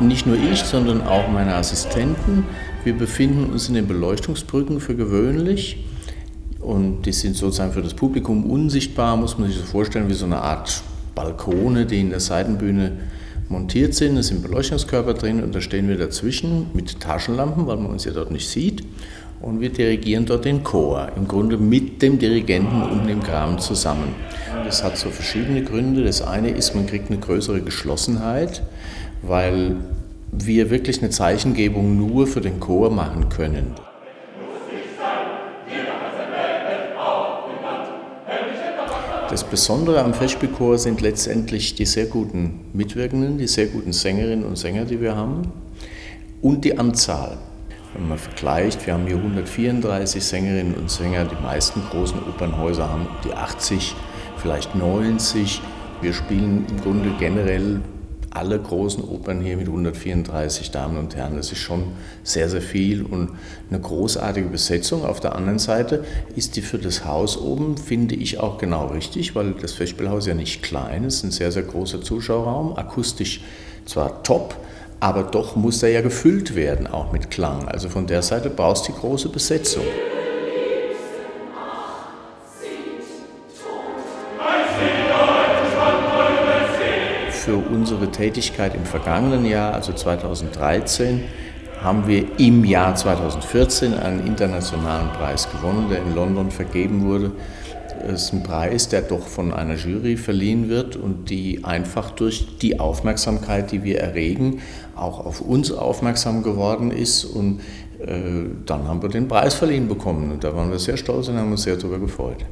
Nicht nur ich, sondern auch meine Assistenten. Wir befinden uns in den Beleuchtungsbrücken für gewöhnlich. Und die sind sozusagen für das Publikum unsichtbar, muss man sich so vorstellen, wie so eine Art Balkone, die in der Seitenbühne montiert sind. Es sind Beleuchtungskörper drin und da stehen wir dazwischen mit Taschenlampen, weil man uns ja dort nicht sieht. Und wir dirigieren dort den Chor, im Grunde mit dem Dirigenten und dem Kram zusammen. Das hat so verschiedene Gründe. Das eine ist, man kriegt eine größere Geschlossenheit weil wir wirklich eine Zeichengebung nur für den Chor machen können. Das Besondere am Festspielchor sind letztendlich die sehr guten Mitwirkenden, die sehr guten Sängerinnen und Sänger, die wir haben und die Anzahl. Wenn man vergleicht, wir haben hier 134 Sängerinnen und Sänger, die meisten großen Opernhäuser haben die 80, vielleicht 90. Wir spielen im Grunde generell alle großen Opern hier mit 134 Damen und Herren. Das ist schon sehr, sehr viel und eine großartige Besetzung. Auf der anderen Seite ist die für das Haus oben, finde ich, auch genau richtig, weil das Festspielhaus ja nicht klein ist, ein sehr, sehr großer Zuschauerraum, akustisch zwar top, aber doch muss er ja gefüllt werden, auch mit Klang. Also von der Seite brauchst du die große Besetzung. Für unsere Tätigkeit im vergangenen Jahr, also 2013, haben wir im Jahr 2014 einen internationalen Preis gewonnen, der in London vergeben wurde. Es ist ein Preis, der doch von einer Jury verliehen wird und die einfach durch die Aufmerksamkeit, die wir erregen, auch auf uns aufmerksam geworden ist. Und äh, dann haben wir den Preis verliehen bekommen. Und da waren wir sehr stolz und haben uns sehr darüber gefreut.